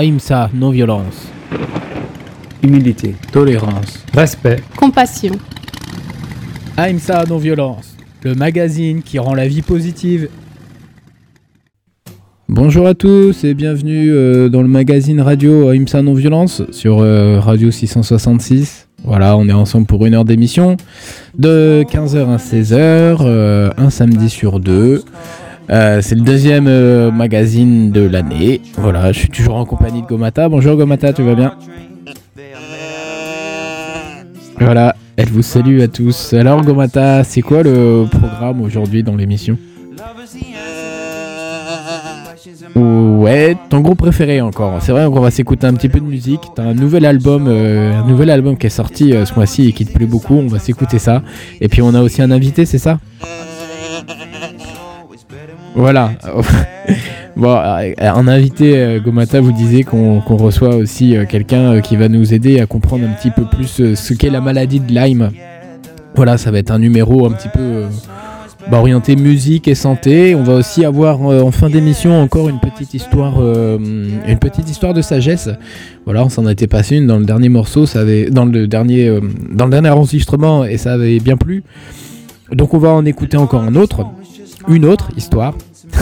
Aïmsa, non-violence. Humilité. Tolérance. Respect. Compassion. Aïmsa, non-violence. Le magazine qui rend la vie positive. Bonjour à tous et bienvenue euh, dans le magazine radio Aïmsa Non-Violence sur euh, Radio 666. Voilà, on est ensemble pour une heure d'émission de 15h à 16h, euh, un samedi sur deux. Euh, c'est le deuxième euh, magazine de l'année. Voilà, je suis toujours en compagnie de Gomata. Bonjour Gomata, tu vas bien? Voilà, elle vous salue à tous. Alors Gomata, c'est quoi le programme aujourd'hui dans l'émission? Ouais, ton groupe préféré encore. C'est vrai qu'on va s'écouter un petit peu de musique. T'as un nouvel album, euh, un nouvel album qui est sorti ce mois-ci et qui te plaît beaucoup. On va s'écouter ça. Et puis on a aussi un invité, c'est ça? Voilà. bon, euh, un invité, euh, Gomata vous disait qu'on reçoit aussi euh, quelqu'un qui va nous aider à comprendre un petit peu plus ce qu'est la maladie de Lyme. Voilà, ça va être un numéro un petit peu bah, orienté musique et santé. On va aussi avoir en fin d'émission encore une petite histoire, de sagesse. Voilà, on s'en était passé une dans le dernier morceau, ça avait, dans le dernier, dans le dernier enregistrement et ça avait bien plu. Donc on va en écouter encore un autre, une autre histoire.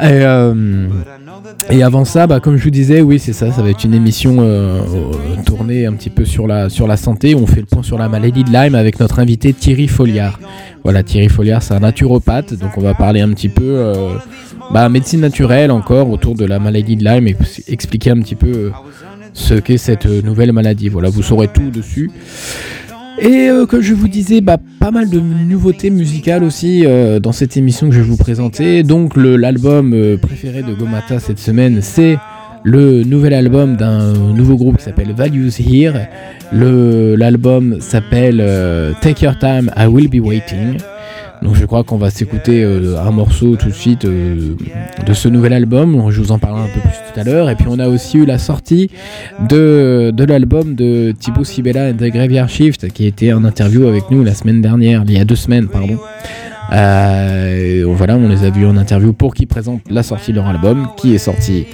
et, euh, et avant ça, bah, comme je vous disais, oui, c'est ça, ça va être une émission euh, euh, tournée un petit peu sur la, sur la santé. On fait le point sur la maladie de Lyme avec notre invité Thierry Folliard. Voilà, Thierry Folliard, c'est un naturopathe, donc on va parler un petit peu euh, bah, médecine naturelle encore autour de la maladie de Lyme et expliquer un petit peu ce qu'est cette nouvelle maladie. Voilà, vous saurez tout dessus. Et euh, comme je vous disais, bah, pas mal de nouveautés musicales aussi euh, dans cette émission que je vais vous présenter. Donc l'album euh, préféré de Gomata cette semaine, c'est le nouvel album d'un nouveau groupe qui s'appelle Values Here. L'album s'appelle Take Your Time, I Will Be Waiting. Donc je crois qu'on va s'écouter euh, un morceau tout de suite euh, de ce nouvel album. Je vous en parlerai un peu plus tout à l'heure. Et puis on a aussi eu la sortie de, de l'album de Thibaut Sibella et The Graveyard Shift qui était en interview avec nous la semaine dernière, il y a deux semaines pardon. Euh, voilà, on les a vus en interview pour qu'ils présentent la sortie de leur album qui est sorti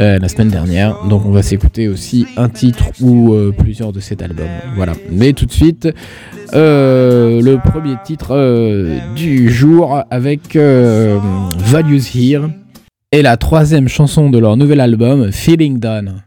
euh, la semaine dernière. Donc on va s'écouter aussi un titre ou euh, plusieurs de cet album. Voilà. Mais tout de suite, euh, le premier titre du jour avec Values Here et la troisième chanson de leur nouvel album, Feeling Done.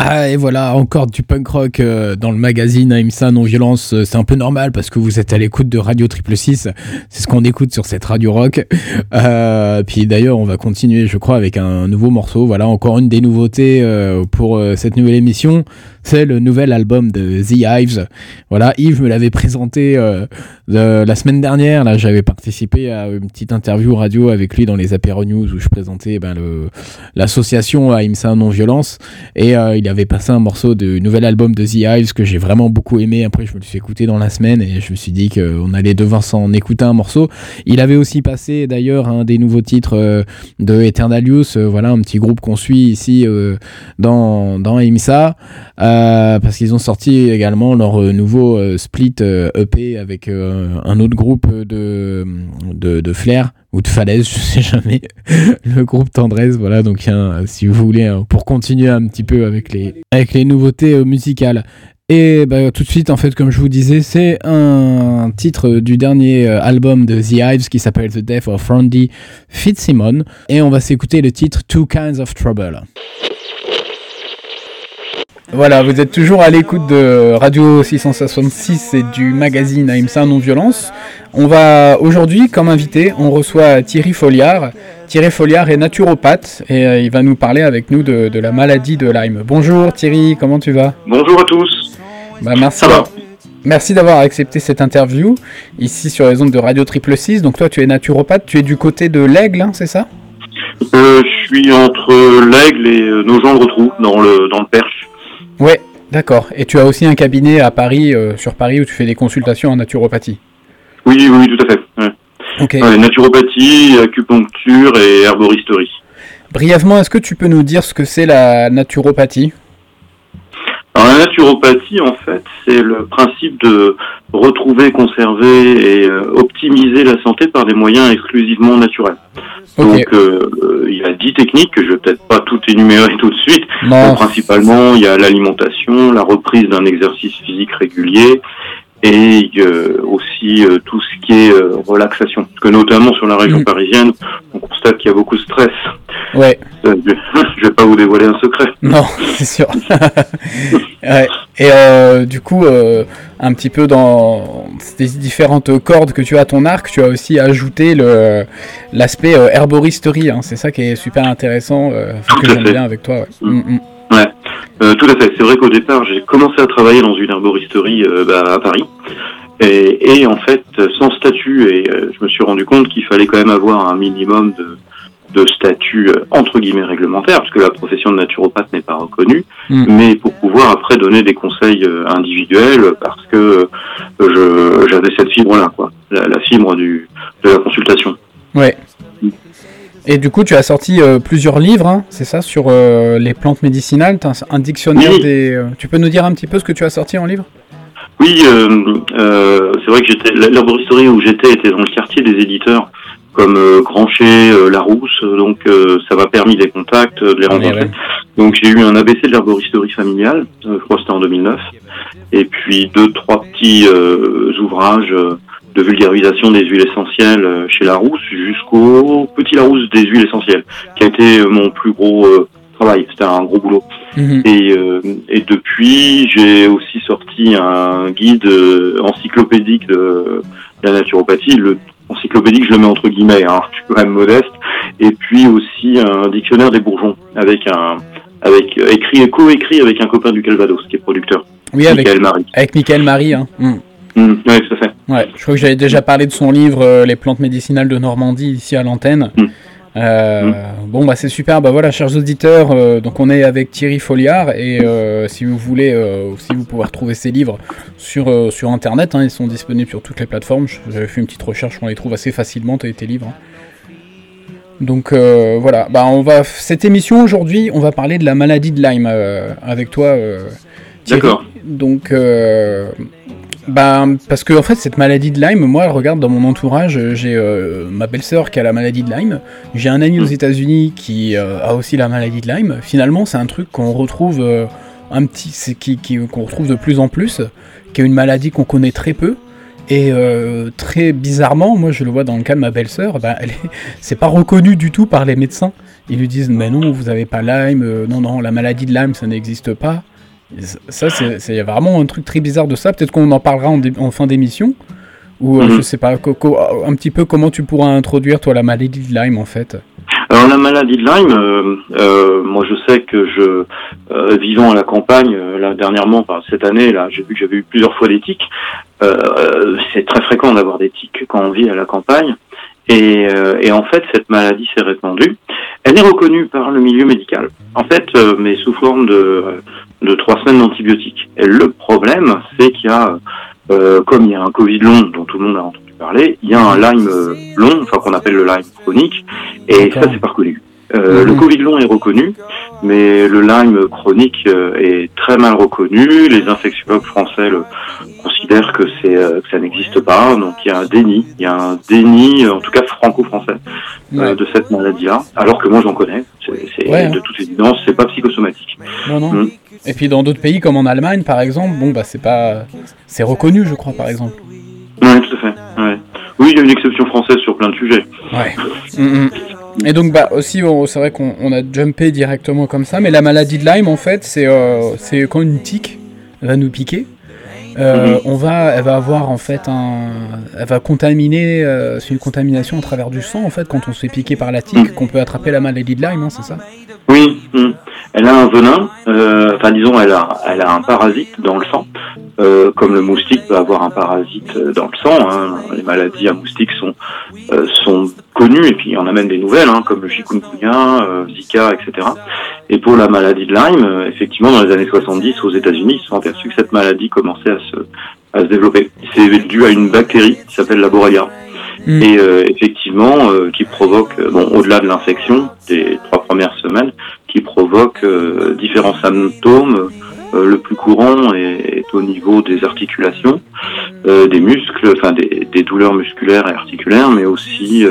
Ah et voilà, encore du punk rock euh, dans le magazine AIMSA Non-Violence. Euh, C'est un peu normal parce que vous êtes à l'écoute de Radio Triple 6. C'est ce qu'on écoute sur cette radio rock. Euh, puis d'ailleurs, on va continuer, je crois, avec un nouveau morceau. Voilà, encore une des nouveautés euh, pour cette nouvelle émission. C'est le nouvel album de The Hives. Voilà, Yves me l'avait présenté la semaine dernière. Là, j'avais participé à une petite interview radio avec lui dans les Apéro News où je présentais ben, le- l'association AIMSA Non-Violence. Et euh, il avait passé un morceau du nouvel album de The Hives que j'ai vraiment beaucoup aimé. Après, je me le suis écouté dans la semaine et je me suis dit qu'on allait devoir s'en écouter un morceau. Il avait aussi passé d'ailleurs un des nouveaux titres euh, de Eternalius, euh, voilà, un petit groupe qu'on suit ici dans, dans IMSA, parce qu'ils ont sorti également leur nouveau split EP avec euh, un autre groupe de, de, de Flair ou de Falaise, je sais jamais, le groupe Tendresse, voilà, donc si vous voulez, hein, pour continuer un petit peu avec les, avec les nouveautés euh, musicales. Et bah, tout de suite, en fait, comme je vous disais, c'est un titre du dernier euh, album de The Hives qui s'appelle The Death of Randy Fitzsimon. Et on va s'écouter le titre Two Kinds of Trouble. Voilà, vous êtes toujours à l'écoute de Radio 666 et du magazine AIMSA Non-Violence. On va aujourd'hui, comme invité, on reçoit Thierry Folliard. Thierry Folliard est naturopathe et euh, il va nous parler avec nous de, de la maladie de Lyme. Bonjour Thierry, comment tu vas? Bonjour à tous. Bah, merci. Ça va Merci d'avoir accepté cette interview ici sur les ondes de Radio Triple 6. Donc toi, tu es naturopathe, tu es du côté de l'Aigle, hein, c'est ça? Euh, je suis entre l'aigle et euh, nos gens de dans le dans le Perche. Ouais, d'accord. Et tu as aussi un cabinet à Paris, euh, sur Paris, où tu fais des consultations en naturopathie. Oui, oui, tout à fait. Ouais. Ok. Ouais, naturopathie, acupuncture et herboristerie. Brièvement, est-ce que tu peux nous dire ce que c'est la naturopathie? Alors la naturopathie, en fait, c'est le principe de retrouver, conserver et euh, optimiser la santé par des moyens exclusivement naturels. Donc euh, euh, il y a dix techniques que je vais peut-être pas tout énumérer tout de suite. Non. Principalement, il y a l'alimentation, la reprise d'un exercice physique régulier et euh, aussi euh, tout ce qui est euh, relaxation. Parce que notamment sur la région Mm. parisienne, on constate qu'il y a beaucoup de stress. Ouais. Je, je vais pas vous dévoiler un secret. Non, c'est sûr. Ouais. Et du coup, un petit peu dans ces différentes cordes que tu as à ton arc, tu as aussi ajouté le l'aspect herboristerie. hein. C'est ça qui est super intéressant, que j'aime bien avec toi. ouais. Mm. Mm, mm. Euh, tout à fait. C'est vrai qu'au départ, j'ai commencé à travailler dans une herboristerie euh, bah, à Paris. Et, et en fait, sans statut, et euh, je me suis rendu compte qu'il fallait quand même avoir un minimum de, de statut euh, entre guillemets réglementaire, parce que la profession de naturopathe n'est pas reconnue, Mm. mais pour pouvoir après donner des conseils individuels, parce que je j'avais cette fibre-là, quoi, la, la fibre du, de la consultation. Ouais. Et du coup, tu as sorti euh, plusieurs livres, hein, c'est ça, sur euh, les plantes médicinales. T'as un, dictionnaire Oui. des. euh, tu peux nous dire un petit peu ce que tu as sorti en livre? Oui, c'est vrai que j'étais l'herboristerie où j'étais était dans le quartier des éditeurs comme Grancher, euh, Larousse, donc ça m'a permis des contacts, de les rencontrer. ouais. Donc j'ai eu un ABC de l'herboristerie familiale, je crois que c'était en 2009, et puis deux trois petits ouvrages de vulgarisation des huiles essentielles euh, chez Larousse jusqu'au petit Larousse des huiles essentielles, qui a été euh, mon plus gros euh, travail. C'était un gros boulot. Mhm. Et, euh, et depuis, j'ai aussi sorti un guide euh, encyclopédique de la naturopathie. Le encyclopédique, je le mets entre guillemets, hein, je suis quand même modeste. Et puis aussi un dictionnaire des bourgeons avec un avec euh, écrit et co-écrit avec un copain du Calvados qui est producteur, Oui, avec, Michael Marie. avec Michael Marie. Hein. Mm. Mm, oui, tout à fait. Ouais, je crois que j'avais déjà parlé de son livre euh, Les plantes médicinales de Normandie ici à l'antenne. Mm. Euh, Bon, bah c'est super. Bah voilà, chers auditeurs, euh, donc on est avec Thierry Folliard et si vous voulez, aussi vous pouvez retrouver ses livres sur, sur internet. hein, ils sont disponibles sur toutes les plateformes. J'avais fait une petite recherche, on les trouve assez facilement, tes livres. hein. Donc voilà, bah on va cette émission aujourd'hui, on va parler de la maladie de Lyme avec toi. Thierry. D'accord. Donc, bah, parce que en fait, cette maladie de Lyme, moi, regarde dans mon entourage, euh, j'ai euh, ma belle-sœur qui a la maladie de Lyme, j'ai un ami aux Mm. États-Unis qui euh, a aussi la maladie de Lyme. Finalement, c'est un truc qu'on retrouve euh, un petit, qui, qui- qu'on retrouve de plus en plus, qui est une maladie qu'on connaît très peu. Et très bizarrement, moi je le vois dans le cas de ma belle-sœur, bah, c'est pas reconnu du tout par les médecins. Ils lui disent mais non, vous avez pas Lyme, non non, la maladie de Lyme ça n'existe pas. Ça- c'est vraiment un truc très bizarre de ça. Peut-être qu'on en parlera en, fin d'émission. Ou euh, Mhm. je sais pas, un petit peu comment tu pourras introduire toi la maladie de Lyme en fait. Alors la maladie de Lyme, euh, euh, moi je sais que je, vivant à la campagne, là dernièrement, enfin, cette année, là, j'ai vu que j'avais eu plusieurs fois des tics. C'est très fréquent d'avoir des tics quand on vit à la campagne. Et, et en fait, cette maladie s'est répandue. Elle est reconnue par le milieu médical. En fait, mais sous forme de, de trois semaines d'antibiotiques. Et le problème, c'est qu'il y a, euh, comme il y a un Covid long dont tout le monde a entendu parler, il y a un Lyme euh, long, enfin qu'on appelle le Lyme chronique, et ça c'est pas reconnu. Euh, Le Mhm. Covid long est reconnu, mais le Lyme chronique euh, est très mal reconnu. Les infectiologues français le considèrent que c'est euh, que ça n'existe pas. Donc il y a un déni, il y a un déni, euh, en tout cas franco-français, euh, Ouais. de cette maladie-là. Alors que moi j'en connais. C'est c'est- Ouais, hein. de toute évidence, c'est pas psychosomatique. Non non. Mhm. Et puis dans d'autres pays comme en Allemagne par exemple, bon bah c'est pas, c'est reconnu je crois par exemple. Oui, tout à fait. Ouais. Oui, il y a une exception française sur plein de sujets. Ouais. Mhm. Et donc bah aussi on- c'est vrai qu'on on a jumpé directement comme ça, mais la maladie de Lyme en fait c'est euh, c'est quand une tique va nous piquer, euh, Mhm. on va elle va avoir en fait un elle va contaminer euh, c'est une contamination à travers du sang en fait quand on se fait piquer par la tique Mhm. qu'on peut attraper la maladie de Lyme hein, c'est ça Oui, hum. elle a un venin, euh, enfin disons, elle a, elle a un parasite dans le sang, comme le moustique peut avoir un parasite dans le sang. hein. Les maladies à moustiques sont, sont connues et puis il y en a même des nouvelles, hein, comme le chikungunya, Zika, etc. Et pour la maladie de Lyme, effectivement, dans les années 70, aux États-Unis, ils se sont aperçus que cette maladie commençait à se, à se développer. C'est dû à une bactérie qui s'appelle la Borrelia Mm. et euh, effectivement euh, qui provoque, euh, bon, au-delà de l'infection des trois premières semaines, qui provoque euh, différents symptômes le plus courant est, au niveau des articulations, des muscles, enfin des, des, douleurs musculaires et articulaires, mais aussi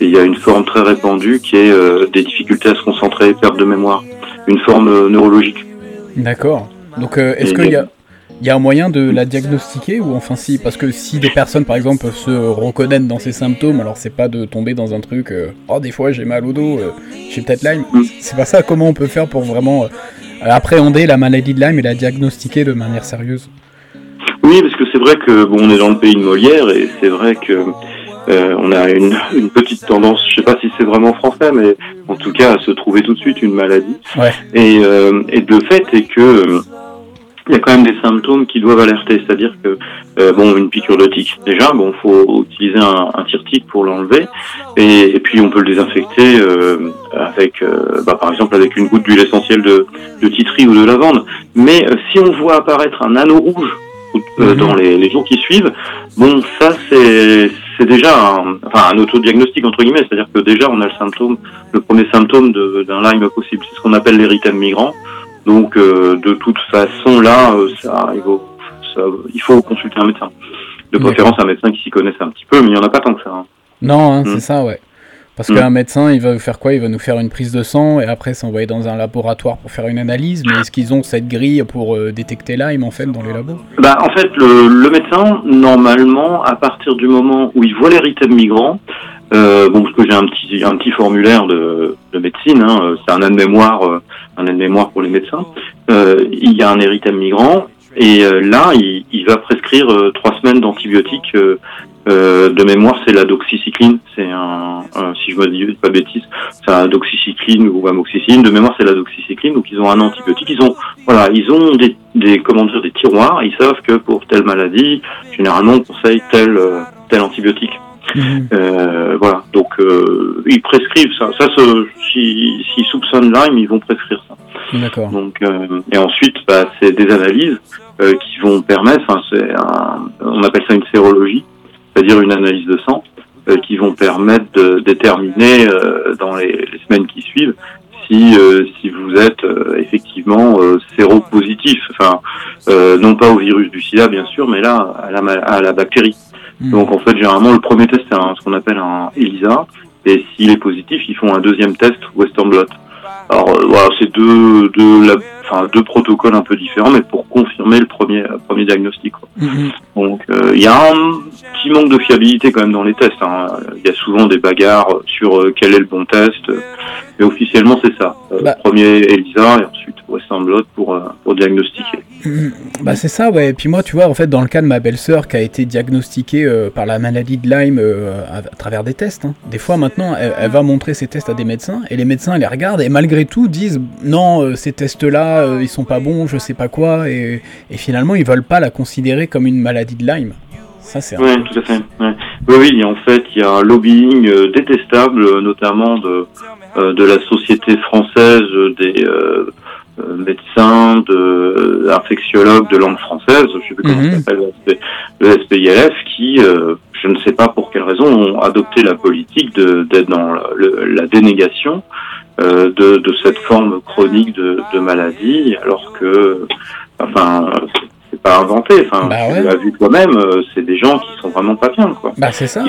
il y a une forme très répandue qui est des difficultés à se concentrer, perte de mémoire, une forme neurologique. D'accord. Donc est-ce qu'il y a il y a un moyen de la diagnostiquer ou enfin si Parce que si des personnes par exemple peuvent se reconnaître dans ces symptômes, alors c'est pas de tomber dans un truc euh, oh des fois j'ai mal au dos, euh, j'ai peut-être Lyme. Mm. C'est pas ça. Comment on peut faire pour vraiment euh, appréhender la maladie de Lyme et la diagnostiquer de manière sérieuse? Oui, parce que c'est vrai que bon, on est dans le pays de Molière et c'est vrai que on a une, une, petite tendance, je sais pas si c'est vraiment français, mais en tout cas à se trouver tout de suite une maladie. Ouais. Et, et le fait est que il y a quand même des symptômes qui doivent alerter, c'est-à-dire que euh, bon, une piqûre de tique, déjà, bon, faut utiliser un, un tire-tique pour l'enlever, et, puis on peut le désinfecter euh, avec, euh, bah, par exemple, avec une goutte d'huile essentielle de, de titri ou de lavande. Mais si on voit apparaître un anneau rouge mhm. dans les, les, jours qui suivent, bon, ça c'est c'est déjà un, enfin, un autodiagnostic entre guillemets, c'est-à-dire que déjà on a le symptôme, le premier symptôme d'un Lyme possible, c'est ce qu'on appelle l'érythème migrant. Donc euh, de toute façon là, euh, ça, il, faut, il faut consulter un médecin. De préférence un médecin qui s'y connaisse un petit peu, mais il n'y en a pas tant que ça. Hein. Non, hein, c'est mm. ça, ouais. Parce mm. qu'un médecin, il va faire quoi? Il va nous faire une prise de sang et après s'envoyer dans un laboratoire pour faire une analyse. Mais est-ce qu'ils ont cette grille pour euh, détecter Lyme en fait dans les labos? Bah, En fait, le, le, médecin, normalement, à partir du moment où il voit l'érythème migrant, euh, bon, parce que j'ai un petit un petit formulaire de, de médecine, hein, c'est un aide-mémoire, euh, un aide-mémoire pour les médecins. Euh, il y a un érythème migrant et euh, là, il, il, va prescrire trois semaines d'antibiotiques. de mémoire, c'est la doxycycline. C'est un, si je me dis pas bêtise, c'est un doxycycline ou amoxicilline. De mémoire, c'est la doxycycline. Donc, ils ont un antibiotique. Ils ont, voilà, ils ont des, des comment dire, des tiroirs. Ils savent que pour telle maladie, généralement, on conseille tel tel antibiotique. Mhm. Euh, voilà, donc euh, ils prescrivent ça. Ça, s'ils si, soupçonnent Lyme, ils vont prescrire ça. D'accord. Donc euh, et ensuite, bah, c'est des analyses qui vont permettre. On appelle ça une sérologie, c'est-à-dire une analyse de sang, qui vont permettre de déterminer dans les, les, semaines qui suivent si si vous êtes effectivement séropositif. Enfin, non pas au virus du SIDA bien sûr, mais là à la, à la bactérie. Hmm. Donc en fait, généralement, le premier test, c'est ce qu'on appelle un ELISA. Et s'il est positif, ils font un deuxième test Western blot. Alors euh, voilà, c'est deux, deux, la, enfin, deux protocoles un peu différents, mais pour confirmer le premier, premier diagnostic. Quoi. Mhm. Donc euh, il y a un petit manque de fiabilité quand même dans les tests. Hein. Il y a souvent des bagarres sur euh, quel est le bon test, mais officiellement c'est ça. Bah. Premier ELISA et ensuite Western blot pour, pour diagnostiquer. Mhm. Bah c'est ça, ouais. Et puis moi, tu vois, en fait, dans le cas de ma belle-sœur qui a été diagnostiquée par la maladie de Lyme à, travers des tests, hein. des fois maintenant, elle, elle, va montrer ses tests à des médecins et les médecins les regardent et malgré tout disent non, ces tests-là, ils sont pas bons, je sais pas quoi, et, finalement ils veulent pas la considérer comme une maladie de Lyme. Ça c'est. Oui, tout à fait. Oui, oui, en fait, il y a un lobbying euh, détestable, euh, notamment de euh, de la société française des médecins, de infectiologues de langue française, je sais plus comment mhm. ça s'appelle, le SPILF, qui, je ne sais pas pour quelle raison, ont adopté la politique d'être dans la dénégation euh, de, de, cette forme chronique de, de, maladie, alors que, enfin, c'est pas inventé. Enfin, bah tu l'as vu toi-même, euh, c'est des gens qui sont vraiment pas bien, quoi. Bah c'est ça.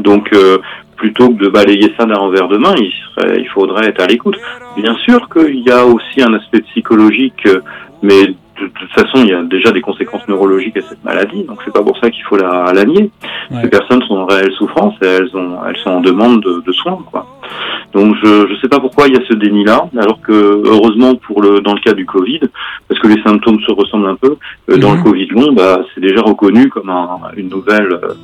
Donc, euh, plutôt que de balayer ça d'un revers de main, il, serait, il faudrait être à l'écoute. Bien sûr qu'il y a aussi un aspect psychologique, mais de, toute façon, il y a déjà des conséquences neurologiques à cette maladie, donc c'est pas pour ça qu'il faut la, la nier. Ces personnes sont en réelle souffrance et elles, ont, elles sont en demande de, de soins, quoi. Donc je ne sais pas pourquoi il y a ce déni-là, alors que heureusement pour le dans le cas du Covid, parce que les symptômes se ressemblent un peu, euh, dans le mhm. Covid long, bah, c'est déjà reconnu comme un, une nouvelle, euh,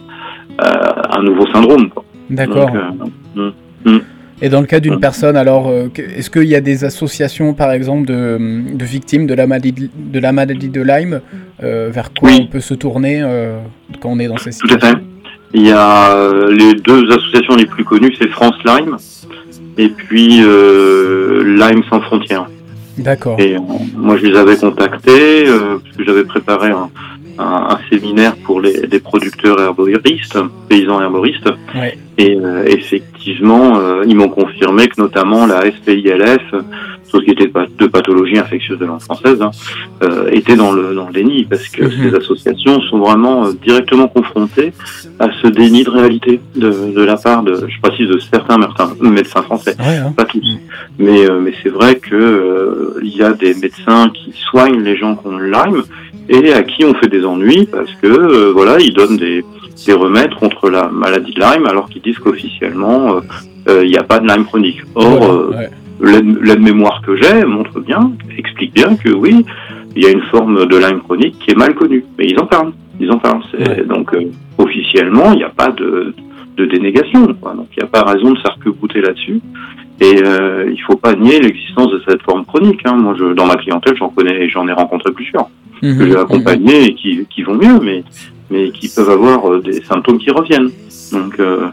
euh un nouveau syndrome. D'accord. Euh, hmm, hmm. Et dans le cas d'une personne, alors, est-ce qu'il y a des associations, par exemple, de, de, victimes de la maladie de, la maladie de Lyme, vers quoi on peut se tourner quand on est dans ces situations Tout à fait. Il y a les deux associations les plus connues, c'est France Lyme et puis euh, Lyme sans frontières. D'accord. Et euh, moi, je les avais contactés euh, parce que j'avais préparé un, un, un séminaire pour les, les producteurs herboristes, paysans herboristes. Ouais. Et euh, effectivement, euh, ils m'ont confirmé que notamment la SPILF, Société de pa- de pathologie infectieuse de langue française, hein, euh, était dans le, dans le déni parce que Mhm. ces associations sont vraiment euh, directement confrontées à ce déni de réalité de, de la part de, je précise, de certains médecins, médecins français Ouais, hein. pas tous. Mm. Mais, euh, mais c'est vrai que euh, il y a des médecins qui soignent les gens qui ont le Lyme et à qui on fait des ennuis parce que euh, voilà, ils donnent des, des remèdes contre la maladie de Lyme alors qu'ils disent qu'officiellement euh, euh, il n'y a pas de Lyme chronique. Or, Voilà, euh, ouais. l'aide mémoire que j'ai montre bien, explique bien que oui, il y a une forme de Lyme chronique qui est mal connue. Mais ils en parlent. Ils en parlent. Ouais. Donc euh, officiellement, il n'y a pas de, de dénégation. quoi. Donc il n'y a pas raison de s'arc-bouter là-dessus. Et euh, il faut pas nier l'existence de cette forme chronique. Hein. Moi, je, dans ma clientèle, j'en connais, j'en ai rencontré plusieurs que Mhm, j'ai accompagnés et qui, qui vont mieux, mais mais qui peuvent avoir euh, des symptômes qui reviennent. Donc euh,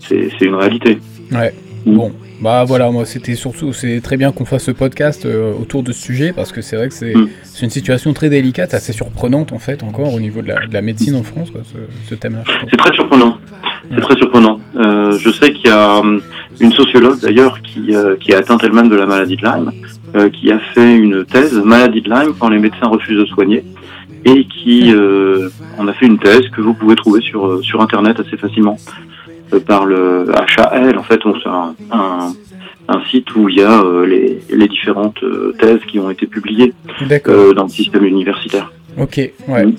c'est une réalité. Ouais. Bon, bah voilà, moi c'était surtout, c'est très bien qu'on fasse ce podcast euh, autour de ce sujet parce que c'est vrai que c'est Mm. c'est une situation très délicate, assez surprenante en fait encore au niveau de la, de la médecine en France, quoi, ce, ce thème-là. C'est très surprenant. C'est très surprenant. Euh, je sais qu'il y a hum, une sociologue d'ailleurs qui, euh, qui a atteint elle-même de la maladie de Lyme, euh, qui a fait une thèse maladie de Lyme quand les médecins refusent de soigner, et qui euh, en a fait une thèse que vous pouvez trouver sur euh, sur internet assez facilement euh, par le HAL. En fait, on- c'est un, un, un site où il y a les, les différentes thèses qui ont été publiées dans le système universitaire. Ok, ouais. Mm.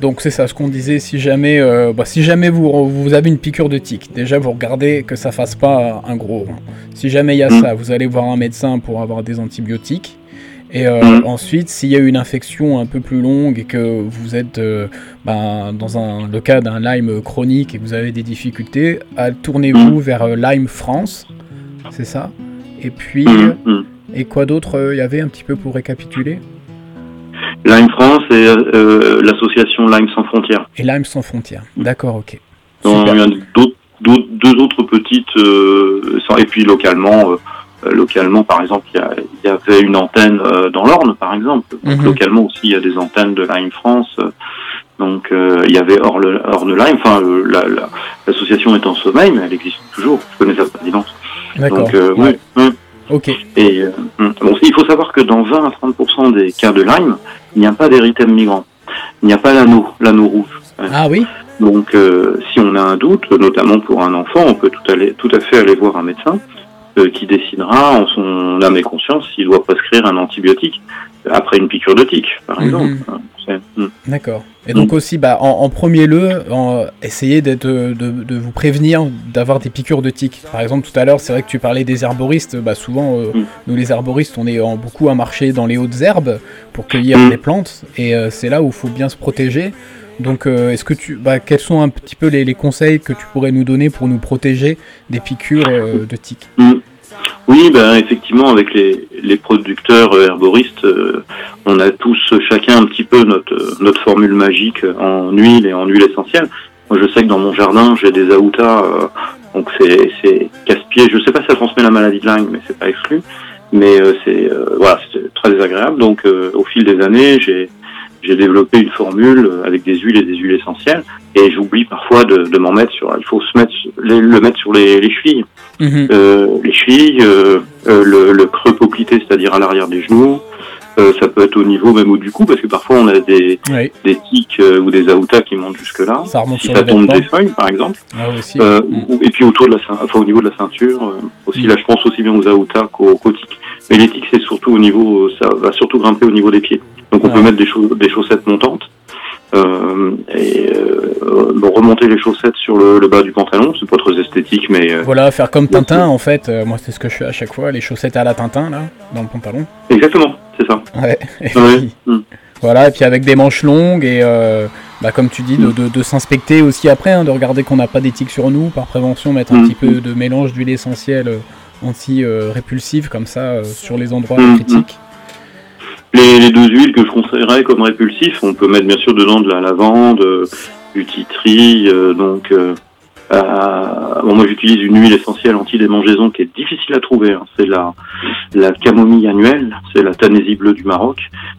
Donc c'est ça, ce qu'on disait, si jamais, euh, bah, si jamais vous, vous avez une piqûre de tique, déjà vous regardez que ça fasse pas un gros rond. Si jamais il y a Mm. ça, vous allez voir un médecin pour avoir des antibiotiques. Et euh, Mm. ensuite, s'il y a une infection un peu plus longue et que vous êtes euh, ben, dans un, le cas d'un Lyme chronique et que vous avez des difficultés, tournez-vous vers euh, Lyme France, c'est ça Et puis, et quoi d'autre il y avait un petit peu pour récapituler? Lyme France et euh, l'association Lyme sans frontières. Et Lyme sans frontières. D'accord, ok. Donc, il y a d'autres- d'autres- deux autres petites, euh, sans- et puis localement, euh, euh, localement par exemple, il y, y avait une antenne euh, dans l'Orne, par exemple. Donc, Mhm. Localement aussi, il y a des antennes de Lyme France. euh, donc euh, il y avait Orle, Orne Lyme, enfin euh, la- la- l'association est en sommeil, mais elle existe toujours. Je connais sa présidente. D'accord. Donc euh, ouais. oui, oui. Ok. Et euh, hum. bon, il faut savoir que dans 20 à 30% des cas de Lyme, il n'y a pas d'érythème migrant. Il n'y a pas l'anneau, l'anneau rouge. Ah oui Donc, euh, si on a un doute, notamment pour un enfant, on peut tout, aller, tout à fait aller voir un médecin euh, qui décidera en son âme et conscience s'il doit prescrire un antibiotique après une piqûre de tique, par Mhm. exemple. C'est- hum. D'accord. Et donc aussi, bah, en, en premier lieu, en- essayez d'être, de, de vous prévenir d'avoir des piqûres de tiques. Par exemple, tout à l'heure, c'est vrai que tu parlais des herboristes. Bah, souvent, euh, Mm. nous les herboristes, on est en- beaucoup à marcher dans les hautes herbes pour cueillir Mm. des plantes. Et euh, c'est là où il faut bien se protéger. Donc, euh, est-ce que tu, bah, quels sont un petit peu les, les conseils que tu pourrais nous donner pour nous protéger des piqûres euh, de tiques Oui, ben, effectivement, avec les, les producteurs euh, herboristes, euh, on a tous chacun un petit peu notre, euh, notre formule magique en huile et en huile essentielle. Moi, je sais que dans mon jardin, j'ai des aoutas, euh, donc c'est c'est casse-pied. Je sais pas si ça transmet la maladie de Lyme, mais c'est pas exclu. Mais euh, c'est euh, voilà, c'est très désagréable. Donc, au fil des années, j'ai j'ai développé une formule euh, avec des huiles et des huiles essentielles. Et j'oublie parfois de, de m'en mettre sur. Il faut se mettre les- le mettre sur les, les chevilles Mhm. euh, les chevilles, euh, euh, le, le creux poplité, c'est-à-dire à l'arrière des genoux. Euh, ça peut être au niveau même du cou, parce que parfois on a des, Oui, des tics euh, ou des aoutas qui montent jusque-là. ça remonte Si sur ça tombe des feuilles, par exemple. Ah, aussi. Euh, Mm. ou- et puis autour de la enfin, au niveau de la ceinture. euh, aussi, Mm. là, je pense aussi bien aux aoutas qu'aux qu'aux tics. Mais tics, c'est surtout au niveau, ça va surtout grimper au niveau des pieds. Donc on peut mettre des, chau- des chaussettes montantes. Euh, et euh, bon, remonter les chaussettes sur le, le bas du pantalon, c'est pas trop esthétique, mais euh, Voilà, faire comme Tintin en fait. Euh, moi, c'est ce que je fais à chaque fois, les chaussettes à la Tintin là, dans le pantalon. exactement, c'est ça. Ouais. Et Ouais. puis, Mm. Voilà, et puis avec des manches longues et euh, bah, comme tu dis, de, de- de s'inspecter aussi après, hein, de regarder qu'on n'a pas d'éthique sur nous, par prévention, mettre un Mm. petit peu de mélange d'huile essentielle euh, anti-répulsive comme ça euh, sur les endroits Mm, critiques. Les, les deux huiles que je conseillerais comme répulsifs, on peut mettre bien sûr dedans de la lavande, euh, du titri, euh, donc euh, bon, moi j'utilise une huile essentielle anti-démangeaison qui est difficile à trouver, hein. c'est la, la camomille annuelle, c'est la Tanésie bleue du Maroc,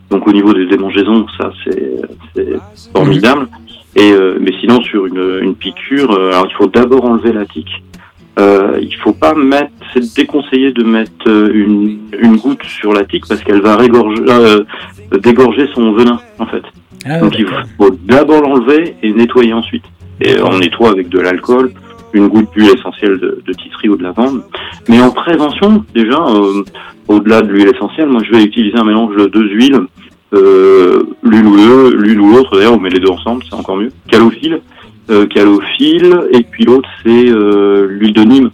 Donc au niveau des démangeaisons, ça c'est c'est formidable. Et euh, mais sinon sur une, une piqûre, euh, alors il faut d'abord enlever la tique. Euh, il faut pas mettre, c'est déconseillé de mettre euh, une, une goutte sur la tique parce qu'elle va régorger, euh, dégorger son venin en fait. Ah, Donc il faut d'abord l'enlever et nettoyer ensuite. Et on nettoie avec de l'alcool, une goutte d'huile essentielle de, de titri ou de lavande. Mais en prévention, déjà, euh, au-delà de l'huile essentielle, moi je vais utiliser un mélange de deux huiles, euh, l'une ou l'autre, l'une ou l'autre, d'ailleurs on met les deux ensemble, c'est encore mieux. Calophile, euh, calophile, et puis l'autre c'est euh, l'huile de Nîmes.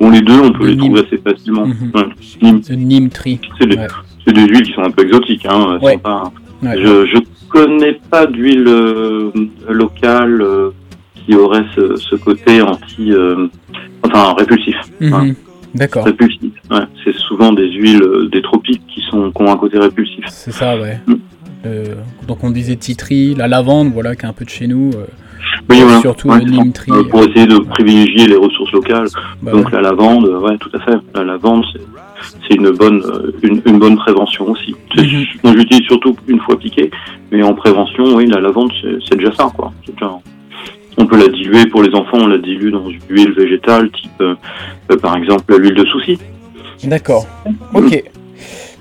Bon les deux on peut De les Nîmes. trouver assez facilement. Mhm. Ouais, Nîmes, Nîmes Tree. c'est des, Ouais. c'est des huiles qui sont un peu exotiques, hein. Ouais. pas- je, je connais pas d'huile euh, locale euh, qui aurait ce, ce côté anti, enfin répulsif. Mhm. Ouais. D'accord. Répulsif. C'est souvent des huiles des tropiques qui sont qui ont un côté répulsif. C'est ça, ouais. Mm. Donc on disait titri, la lavande, voilà, qui est un peu de chez nous. Oui, voilà. surtout Ouais, euh, pour essayer de privilégier les ressources locales. bah Donc ouais. la lavande, euh, ouais, tout à fait. La lavande, c'est une bonne euh, une, une bonne prévention aussi. Mhm. Moi, j'utilise surtout une fois piqué, mais en prévention, oui, la lavande, c'est c'est déjà ça, quoi. C'est déjà- On peut la diluer pour les enfants, on la dilue dans une huile végétale, type, euh, par exemple, l'huile de souci. D'accord. Ok.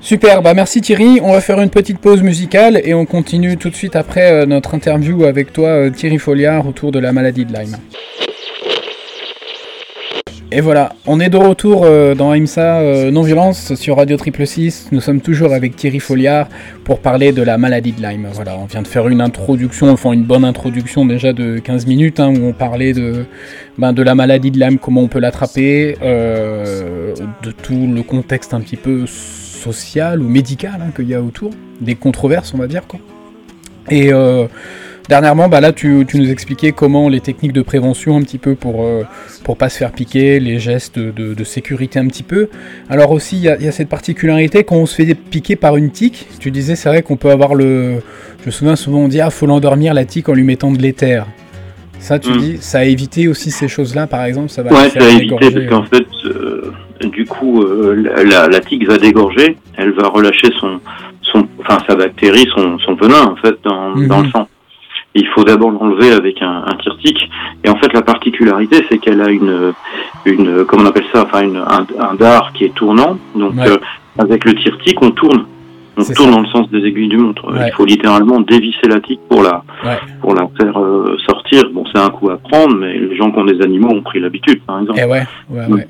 Super, bah merci Thierry. On va faire une petite pause musicale et on continue tout de suite après euh, notre interview avec toi, euh, Thierry Folliard, autour de la maladie de Lyme. Et voilà, on est de retour euh, dans IMSA Non-Violence sur Radio Triple 6. Nous sommes toujours avec Thierry Folliard pour parler de la maladie de Lyme. Voilà, on vient de faire une introduction, enfin une bonne introduction déjà de 15 minutes, hein, où on parlait de, ben, de la maladie de Lyme, comment on peut l'attraper, de tout le contexte un petit peu social ou médical hein, qu'il y a autour, des controverses on va dire quoi. Et euh, dernièrement, bah là tu, tu nous expliquais comment les techniques de prévention un petit peu pour, euh, pour pas se faire piquer, les gestes de, de sécurité un petit peu. Alors aussi il y, a- il y a cette particularité quand on se fait piquer par une tique, tu disais c'est vrai qu'on peut avoir le... Je me souviens souvent on dit ah faut l'endormir la tique en lui mettant de l'éther. Ça tu Mm. dis, ça a évité aussi ces choses-là par exemple, ça va Ouais, parce qu'en fait, euh, du coup, euh, la, la, la tique va dégorger, elle va relâcher son, son, enfin sa bactérie, son, son venin en fait dans, Mhm. dans le sang. Il faut d'abord l'enlever avec un, un tire-tique. Et en fait, la particularité, c'est qu'elle a une, une, comment on appelle ça, enfin une, un, un dard qui est tournant. Donc, Ouais. euh, avec le tire-tique, on tourne. On tourne ça. dans le sens des aiguilles du montre. Ouais. Il faut littéralement dévisser la tique pour la, Ouais. pour la faire euh, sortir. Bon, c'est un coup à prendre, mais les gens qui ont des animaux ont pris l'habitude, par exemple. Eh ouais, ouais, ouais. Donc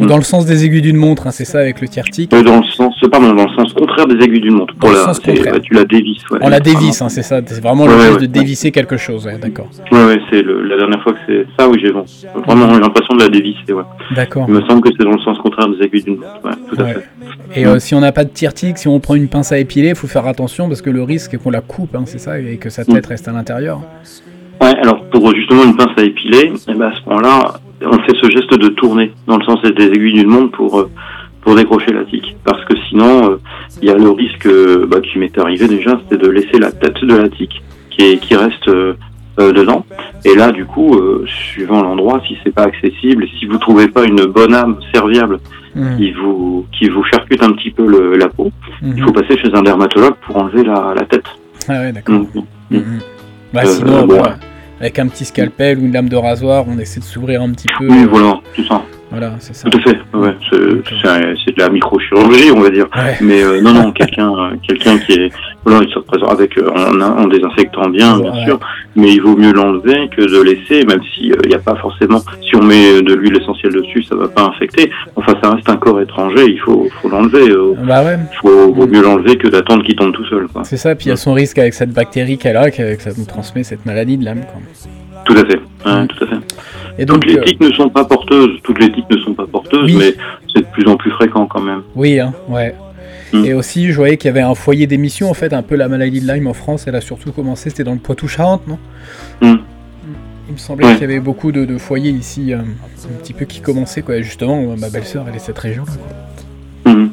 Mm. dans le sens des aiguilles d'une montre, hein, c'est ça avec le tiers-tique. Euh, Dans le sens, pardon, dans le sens contraire des aiguilles d'une montre. Dans le la, sens contraire. tu la dévisses. Ouais, On la dévisse, hein, c'est ça. C'est vraiment Ouais, le geste ouais. de dévisser quelque chose. D'accord. Ouais, ouais, c'est la dernière fois que c'est ça, oui, j'ai bon, vraiment l'impression de la dévisser. Ouais. D'accord. Il me semble que c'est dans le sens contraire des aiguilles d'une montre. Ouais, tout à fait. Et euh, si on n'a pas de tiers-tique, si on prend une pince à épiler, il faut faire attention parce que le risque est qu'on la coupe, hein, c'est ça, et que sa tête reste à l'intérieur. Ouais, alors pour justement une pince à épiler, eh ben, à ce moment-là, on fait ce geste de tourner dans le sens des aiguilles d'une montre pour euh, pour décrocher la tique. Parce que sinon, euh, il y a le risque euh, bah, qui m'est arrivé déjà, c'était de laisser la tête de la tique qui, est, qui reste euh, dedans. Et là, du coup, suivant l'endroit, si c'est pas accessible, si vous trouvez pas une bonne âme serviable Mhm. qui vous qui vous charcute un petit peu le, la peau, il faut passer chez un dermatologue pour enlever la, la tête. Ah ouais, d'accord. Mm. Mhm. Bah, sinon, bon, avec un petit scalpel ou une lame de rasoir, on essaie de s'ouvrir un petit peu. Oui, voilà, tout ça. Voilà, c'est ça. Tout à fait. Ouais, c'est de la microchirurgie, on va dire. Ouais. Mais euh, non, non, quelqu'un, euh, quelqu'un qui est, voilà, il se représente avec euh, en, en désinfectant bien, bien Ouais. sûr. Mais il vaut mieux l'enlever que de laisser, même si euh, il n'y a pas forcément. Si on met de l'huile essentielle dessus, ça va pas infecter. Enfin, ça reste un corps étranger. Il faut, faut l'enlever. euh, Bah ouais, faut, vaut mieux l'enlever que d'attendre qu'il tombe tout seul. C'est ça. Puis il y a son risque avec cette bactérie qu'elle a, que que ça nous transmet cette maladie de l'âme. Tout à fait. Ouais, Mm. tout à fait. Et donc, Toutes les euh, tiques ne sont pas porteuses. Toutes les tiques ne sont pas porteuses, Oui. mais c'est de plus en plus fréquent quand même. oui, hein, ouais. Mm. Et aussi, je voyais qu'il y avait un foyer d'émission, en fait, un peu la maladie de Lyme en France. Elle a surtout commencé, c'était dans le Poitou-Charentes, non? Mm. Il me semblait Ouais. qu'il y avait beaucoup de, de foyers ici, euh, un petit peu qui commençaient, quoi. Et justement, ma belle-sœur, elle est de cette région-là. quoi. Mhm.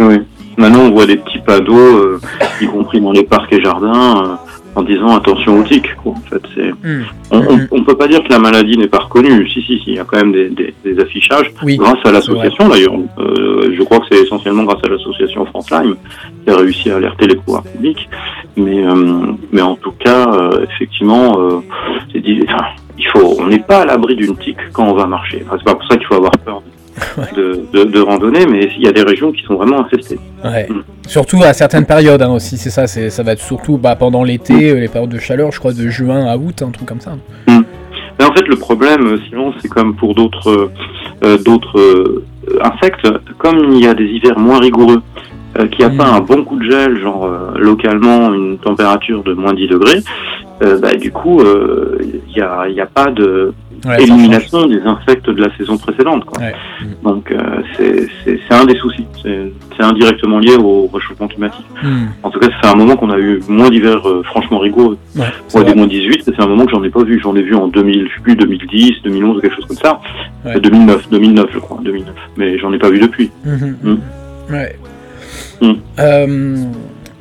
Oui. Maintenant, on voit des petits panneaux, euh, y compris dans les parcs et jardins. En disant attention aux tiques. Quoi. En fait, c'est Hmm. on, Mhm. on peut pas dire que la maladie n'est pas reconnue. Si, si, si, il y a quand même des, des, des affichages Oui, grâce à l'association d'ailleurs. Euh, je crois que c'est essentiellement grâce à l'association France Lyme qui a réussi à alerter les pouvoirs publics. Mais, euh, mais en tout cas, euh, effectivement, euh, c'est dit, enfin, il faut, on n'est pas à l'abri d'une tique quand on va marcher. Enfin, c'est pas pour ça qu'il faut avoir peur de, de, de randonnée, mais il y a des régions qui sont vraiment infestées. Ouais. Mm. Surtout à certaines périodes hein, aussi, c'est ça, c'est, ça va être surtout bah, pendant l'été, euh, les périodes de chaleur, je crois de juin à août, un truc comme ça. Mais en fait, le problème, euh, sinon, c'est comme pour d'autres euh, d'autres insectes, comme il y a des hivers moins rigoureux, euh, qu'il n'y a Mm. pas un bon coup de gel, genre euh, localement une température de moins 10 degrés, euh, bah, du coup, il n'y a, y a pas de Ouais, élimination des insectes de la saison précédente. Quoi. Ouais. Donc, euh, c'est c'est- c'est un des soucis. C'est c'est indirectement lié au réchauffement climatique. Hmm. En tout cas, fait un moment qu'on a eu moins d'hivers euh, franchement rigoureux. Ouais, c'est Moi, des vrai. moins 18, c'est un moment que j'en ai pas vu. J'en ai vu en 2000, je sais plus, 2010, 2011 ou quelque chose comme ça. Ouais. Euh, 2009, 2009, je crois, 2009. Mais j'en ai pas vu depuis. Mhm. Mm. Ouais. Mm. Euh,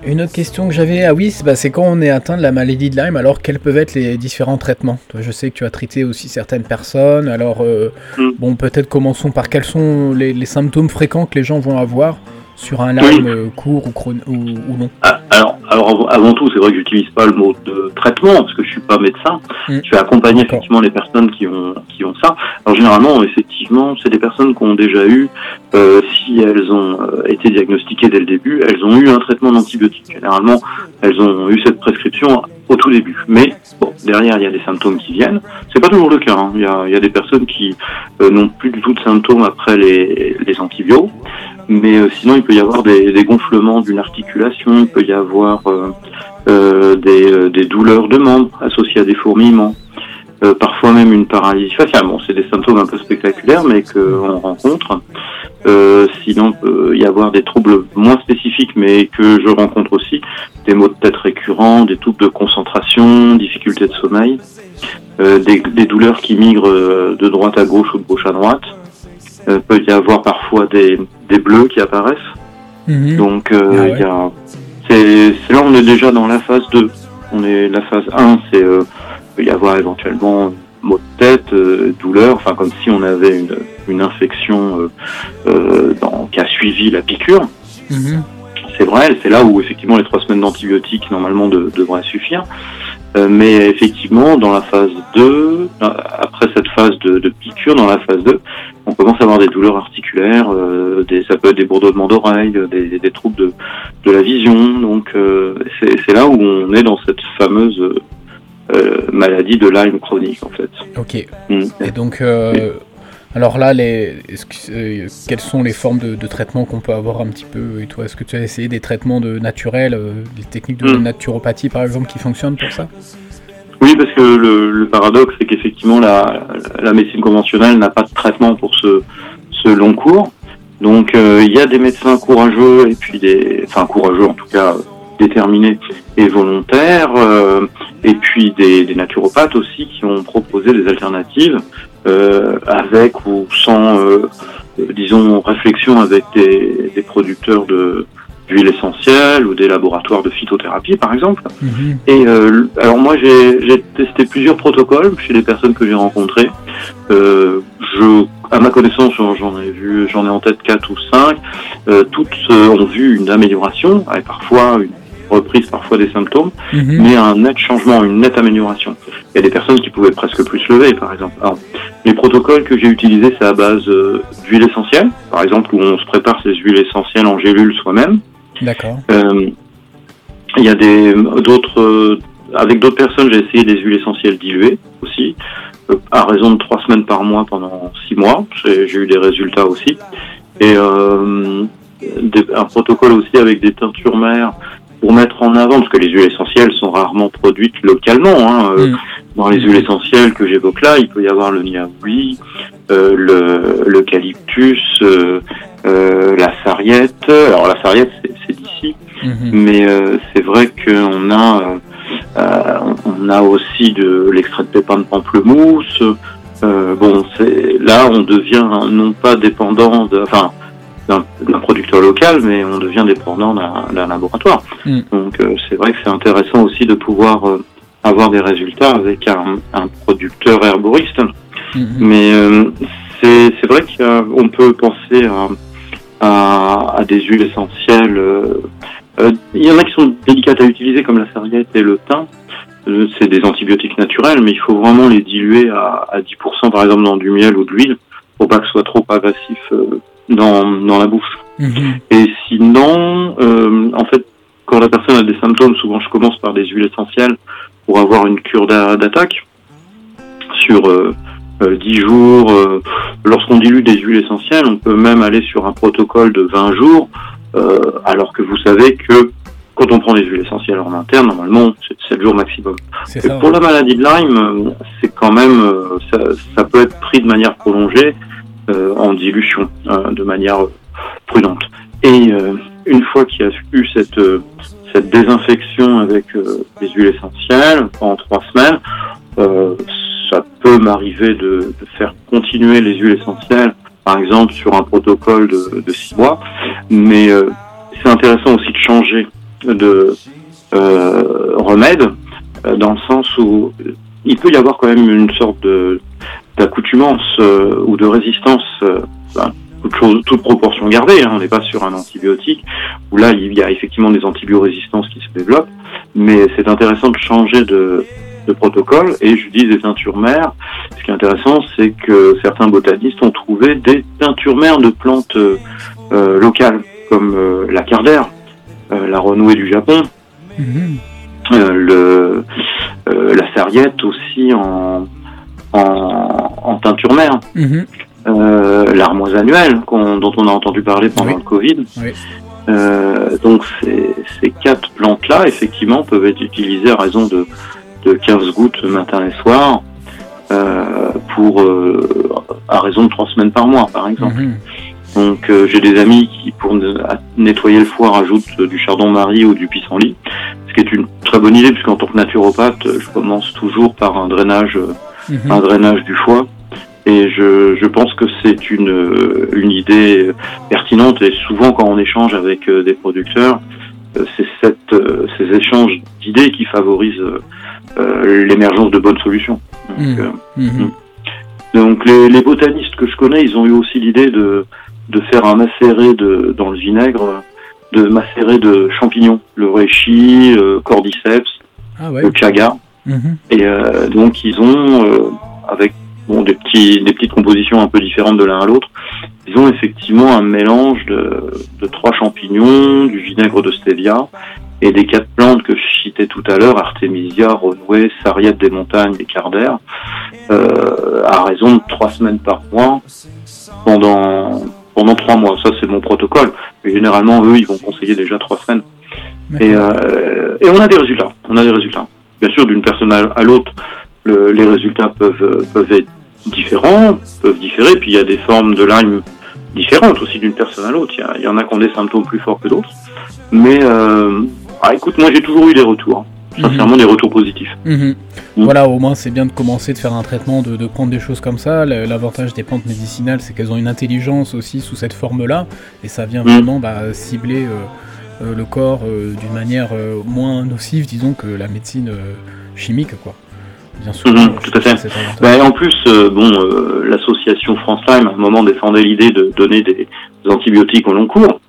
une autre question que j'avais, ah oui, c'est bah, c'est quand on est atteint de la maladie de Lyme, alors quels peuvent être les différents traitements? Toi, Je sais que tu as traité aussi certaines personnes, alors euh, Mm. bon, peut-être commençons par quels sont les, les symptômes fréquents que les gens vont avoir sur un euh, court ou, chron- ou, ou non Ah, alors, alors avant, tout, c'est vrai que j'utilise pas le mot de traitement parce que je suis pas médecin. Mm. Je vais accompagner effectivement les personnes qui ont qui ont ça. Alors généralement, effectivement, c'est des personnes qui ont déjà eu, euh, si elles ont euh, été diagnostiquées dès le début, elles ont eu un traitement d'antibiotiques. Généralement, elles ont eu cette prescription au tout début. Mais bon, derrière, il y a des symptômes qui viennent. C'est pas toujours le cas. hein. Il y, a, il y a des personnes qui euh, n'ont plus du tout de symptômes après les, les antibiotiques. Mais euh, sinon, il peut y avoir des, des gonflements d'une articulation, il peut y avoir euh, euh, des, euh, des douleurs de membres associées à des fourmillements, euh, parfois même une paralysie faciale. Bon, c'est des symptômes un peu spectaculaires, mais qu'on rencontre. Sinon, il peut y avoir des troubles moins spécifiques, mais que je rencontre aussi, des maux de tête récurrents, des troubles de concentration, difficultés de sommeil, des, des douleurs qui migrent de droite à gauche ou de gauche à droite. Euh, peut y avoir parfois des, des bleus qui apparaissent. Mhm. Donc, euh, Ah ouais. y a, c'est, c'est là on est déjà dans la phase 2. On est la phase 1, c'est euh, peut y avoir éventuellement maux de tête, euh, douleur, enfin comme si on avait une, une infection euh, euh, dans, qui a suivi la piqûre. Mhm. C'est vrai, c'est là où effectivement les trois semaines d'antibiotiques normalement de- devraient suffire. Euh, mais effectivement, dans la phase 2, euh, après cette phase de, de piqûre, dans la phase 2, on commence à avoir des douleurs articulaires, euh, des, ça peut être des bourdonnements d'oreilles, euh, des, des troubles de, de la vision. Donc c'est c'est là où on est dans cette fameuse euh, maladie de Lyme chronique en fait. Ok. Mm. Et donc, euh, alors là, les, que- euh, quelles sont les formes de, de traitement qu'on peut avoir un petit peu Et toi, est-ce que tu as essayé des traitements de naturels, euh, des techniques de Mm. naturopathie par exemple qui fonctionnent pour ça? Oui, parce que le, le paradoxe, c'est qu'effectivement, la, la médecine conventionnelle n'a pas de traitement pour ce, ce long cours. Donc, euh, il y a des médecins courageux, et puis des, enfin courageux en tout cas, déterminés et volontaires, euh, et puis des, des naturopathes aussi qui ont proposé des alternatives avec ou sans, euh, euh, disons, réflexion avec des, des producteurs de d'huile essentielle ou des laboratoires de phytothérapie, par exemple. Mhm. Et euh, alors moi j'ai j'ai testé plusieurs protocoles chez les personnes que j'ai rencontrées. Euh, je, à ma connaissance, j'en ai vu, j'en ai en tête quatre ou cinq. Euh, toutes euh, ont vu une amélioration, avec parfois une reprise parfois des symptômes, Mhm. mais un net changement, une nette amélioration. Il y a des personnes qui pouvaient presque plus se lever, par exemple. Alors, les protocoles que j'ai utilisés, c'est à base euh, d'huile essentielle, par exemple, où on se prépare ces huiles essentielles en gélule soi-même. D'accord. Euh, il y a des d'autres euh, avec d'autres personnes, j'ai essayé des huiles essentielles diluées aussi, euh, à raison de trois semaines par mois pendant six mois. J'ai j'ai eu des résultats aussi. Et euh, des- un protocole aussi avec des teintures mères pour mettre en avant, parce que les huiles essentielles sont rarement produites localement. Hein, euh, Mm. Dans les huiles essentielles que j'évoque là, il peut y avoir le niaouli, euh, le l'eucalyptus, euh, euh, la sarriette. Alors la sarriette, c'est- d'ici, Mhm. mais euh, c'est vrai qu'on a, euh, euh, on a aussi de l'extrait de pépins de pamplemousse. Euh, bon, c'est là on devient non pas dépendant, de, enfin, d'un producteur local, mais on devient dépendant d'un laboratoire. Mm. Donc c'est vrai que c'est intéressant aussi de pouvoir avoir des résultats avec un, un producteur herboriste. Mhm. Mais c'est c'est vrai qu'on peut penser à, à, à des huiles essentielles. euh, euh, Il y en a qui sont délicates à utiliser comme la sarriette et le thym. Euh, C'est des antibiotiques naturels, mais il faut vraiment les diluer à, à 10% par exemple dans du miel ou de l'huile pour pas que ce soit trop agressif euh, dans, dans la bouche. Mhm. Et sinon, euh, en fait, quand la personne a des symptômes, souvent je commence par des huiles essentielles pour avoir une cure d'a- d'attaque sur euh, euh, 10 jours. euh, Lorsqu'on dilue des huiles essentielles, on peut même aller sur un protocole de 20 jours, euh, alors que vous savez que quand on prend des huiles essentielles en interne, normalement, c'est 7 jours maximum. Et pour ouais. la maladie de Lyme, euh, c'est quand même, euh, ça, ça peut être pris de manière prolongée euh, en dilution, euh, de manière prudente. Et euh, une fois qu'il y a eu cette, euh, cette désinfection avec euh, des huiles essentielles pendant trois semaines, euh, ça peut m'arriver de, de faire continuer les huiles essentielles, par exemple sur un protocole de, de six mois. Mais euh, c'est intéressant aussi de changer de euh, remède euh, dans le sens où euh, il peut y avoir quand même une sorte de euh, ou de résistance, euh, ben, toute, chose, toute proportion gardée. hein. on n'est pas sur un antibiotique où là il y a effectivement des antibiorésistances qui se développent, mais c'est intéressant de changer de, de protocole. Et je dis des teintures mères. Ce qui est intéressant, c'est que certains botanistes ont trouvé des teintures mères de plantes euh, euh, locales comme euh, la cardère, la renouée du Japon, Mhm. le, la sarriette aussi en, en, en teinture mère, Mhm. euh, l'armoise annuelle qu'on- dont on a entendu parler pendant Oui. le Covid. Oui. Euh, donc ces, ces quatre plantes-là, effectivement, peuvent être utilisées à raison de, de 15 gouttes matin et soir euh, pour euh, à raison de trois semaines par mois, par exemple. Mhm. Donc euh, j'ai des amis qui, pour nettoyer le foie, rajoutent euh, du chardon-marie ou du pissenlit, ce qui est une très bonne idée, puisqu'en tant que naturopathe, euh, je commence toujours par un drainage, euh, un drainage du foie. Et je, je pense que c'est une, euh, une idée euh, pertinente. Et souvent, quand on échange avec euh, des producteurs, euh, c'est cette, euh, ces échanges d'idées qui favorisent euh, euh, l'émergence de bonnes solutions. Donc, Mhm. euh, Mhm. donc les, les botanistes que je connais, ils ont eu aussi l'idée de, de faire un macéré de, dans le vinaigre, de macérer de champignons, le reishi, le cordyceps, Ah ouais. le chaga. Mhm. Et euh, donc ils ont, euh, avec bon, des, petits, des petites compositions un peu différentes de l'un à l'autre, ils ont effectivement un mélange de, de trois champignons, du vinaigre de stevia et des quatre plantes que je citais tout à l'heure, Artemisia, Renouée, Sarriette des montagnes et Cardère, euh, à raison de trois semaines par mois pendant pendant trois mois. Ça c'est mon protocole. Mais généralement eux ils vont conseiller déjà trois semaines. Et, euh, et on a des résultats. On a des résultats. Bien sûr, d'une personne à l'autre, le- les résultats peuvent, peuvent être différents, peuvent différer. Puis il y a des formes de Lyme différentes aussi d'une personne à l'autre. Il y a- Il y, en a qui ont des symptômes plus forts que d'autres. Mais euh, ah, écoute, moi j'ai toujours eu des retours. Sincèrement, des retours positifs. Mhm. Mm. Voilà, au moins c'est bien de commencer de faire un traitement, de, de prendre des choses comme ça. L'avantage des plantes médicinales, c'est qu'elles ont une intelligence aussi sous cette forme-là, et ça vient Mm. vraiment bah, cibler euh, le corps euh, d'une manière euh, moins nocive, disons, que la médecine euh, chimique, quoi. Bien sûr. Mhm, tout à fait. Bah, et en plus, euh, bon, euh, l'association France Lyme à un moment défendait l'idée de donner des, des antibiotiques au long cours,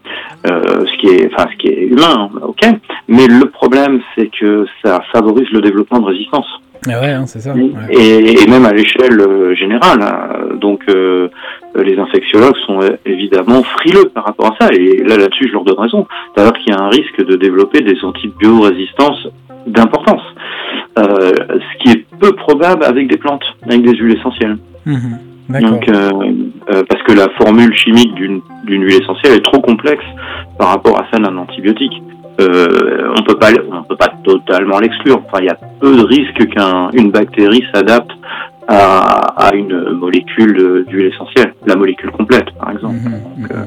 euh, ce qui est, enfin, ce qui est humain, hein, ok. Mais le problème, c'est que ça favorise le développement de résistance. Ah ouais, hein, c'est ça. ouais. et, et même à l'échelle euh, générale. hein. Donc euh, les infectiologues sont euh, évidemment frileux par rapport à ça. Et là, là-dessus, je leur donne raison. C'est-à-dire qu'il y a un risque de développer des antibiorésistances d'importance. Euh, ce qui est peu probable avec des plantes, avec des huiles essentielles. Mhm. Donc, euh, euh, parce que la formule chimique d'une huile essentielle est trop complexe par rapport à celle d'un antibiotique. Euh, on peut pas, on peut pas totalement l'exclure. Enfin, il y a peu de risques qu'une bactérie s'adapte à, à une molécule d'huile essentielle, la molécule complète, par exemple. Mhm, mhm.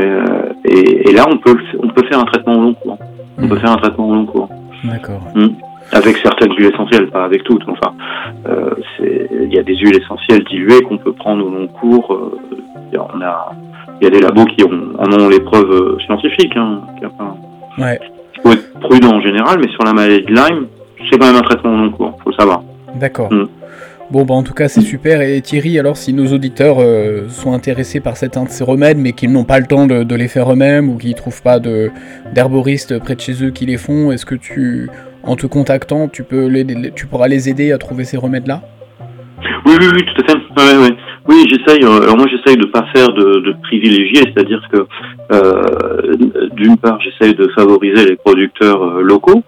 Euh, et, et là, on peut, on peut faire un traitement au long cours. On Mhm. peut faire un traitement au long cours D'accord. avec certaines huiles essentielles, pas avec toutes. Enfin, euh, il y a des huiles essentielles diluées qu'on peut prendre au long cours. euh, on a il y a des labos qui ont, en ont les preuves euh, scientifiques. Hein. Ouais. Il faut être prudent en général, mais sur la maladie de Lyme, c'est quand même un traitement long cours, faut le savoir. D'accord. Mm. Bon, bah en tout cas, c'est super. Et Thierry, alors, si nos auditeurs euh, sont intéressés par certains de ces remèdes, mais qu'ils n'ont pas le temps de, de les faire eux-mêmes ou qu'ils trouvent pas d'herboristes près de chez eux qui les font, est-ce que tu, en te contactant, tu peux les, les- tu pourras les aider à trouver ces remèdes-là? Oui, oui, oui, tout à fait. Ouais, ouais. Oui, j'essaye. euh, Alors moi, j'essaye de pas faire de, de privilégiés, c'est-à-dire que euh, d'une part, j'essaye de favoriser les producteurs euh, locaux,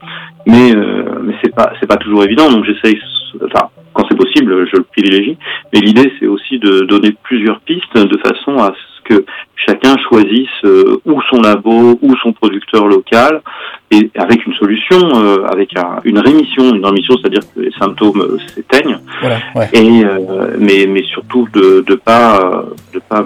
mais euh, mais c'est pas c'est pas toujours évident. Donc j'essaye, enfin quand c'est possible, je le privilégie. Mais l'idée, c'est aussi de donner plusieurs pistes de façon à que chacun choisisse euh, ou son labo ou son producteur local et avec une solution, euh, avec un- une rémission, une rémission, c'est-à-dire que les symptômes euh, s'éteignent. Voilà, ouais. et mais mais surtout de de pas de pas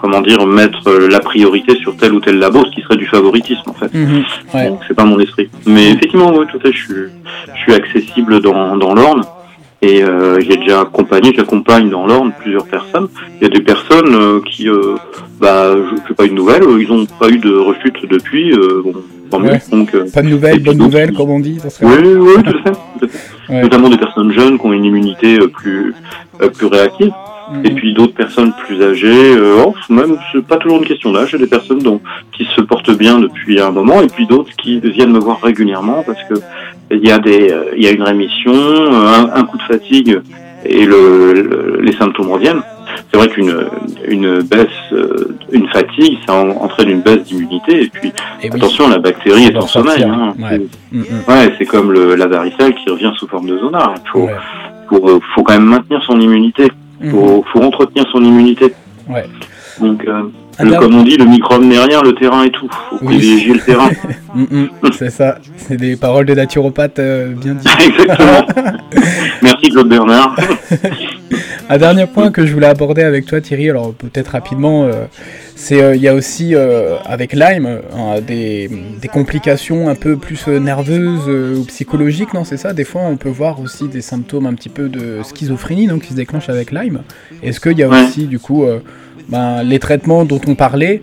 comment dire mettre la priorité sur tel ou tel labo ce qui serait du favoritisme en fait. Mhm, ouais. donc c'est pas mon esprit. Mais effectivement oui tout à fait je suis je suis accessible dans dans l'Orne. Et euh, j'ai déjà accompagné j'accompagne dans l'Orne plusieurs personnes. Il y a des personnes euh, qui euh, bah je fais pas une nouvelle ils ont pas eu de rechute depuis euh, bon tant mieux Ouais. donc euh, Pas de nouvelles, Et bonne donc, nouvelle, comme on dit ce cas. oui oui tout à fait, tout à fait. Ouais. notamment des personnes jeunes qui ont une immunité euh, plus euh, plus réactive et Mhm. puis d'autres personnes plus âgées, euh, oh, même c'est pas toujours une question d'âge, j'ai des personnes dont, qui se portent bien depuis un moment, et puis d'autres qui viennent me voir régulièrement parce que il y a des, euh, il y a une rémission, un, un coup de fatigue et le, le- les symptômes reviennent. C'est vrai qu'une une baisse, euh, une fatigue, ça en- entraîne une baisse d'immunité, et puis Et oui. attention, la bactérie est en sommeil. Hein. ouais. Mhm, Ouais, c'est comme le, la varicelle qui revient sous forme de zonard. Il faut, ouais. faut, euh, faut quand même maintenir son immunité Mhm. faut, faut entretenir son immunité. Ouais. Donc, euh, le- comme on dit, le microbe n'est rien, le terrain est tout. Faut Oui. privilégier le terrain. Mhm, C'est ça, c'est des paroles de naturopathe euh, bien dites. Exactement. Merci Claude Bernard. Un dernier point que je voulais aborder avec toi Thierry, alors peut-être rapidement, euh, c'est euh, il y a aussi euh, avec Lyme des, des complications un peu plus nerveuses ou psychologiques, non c'est ça? Des fois on peut voir aussi des symptômes un petit peu de schizophrénie donc qui se déclenchent avec Lyme. Est-ce qu'il y a aussi du coup ben, les traitements dont on parlait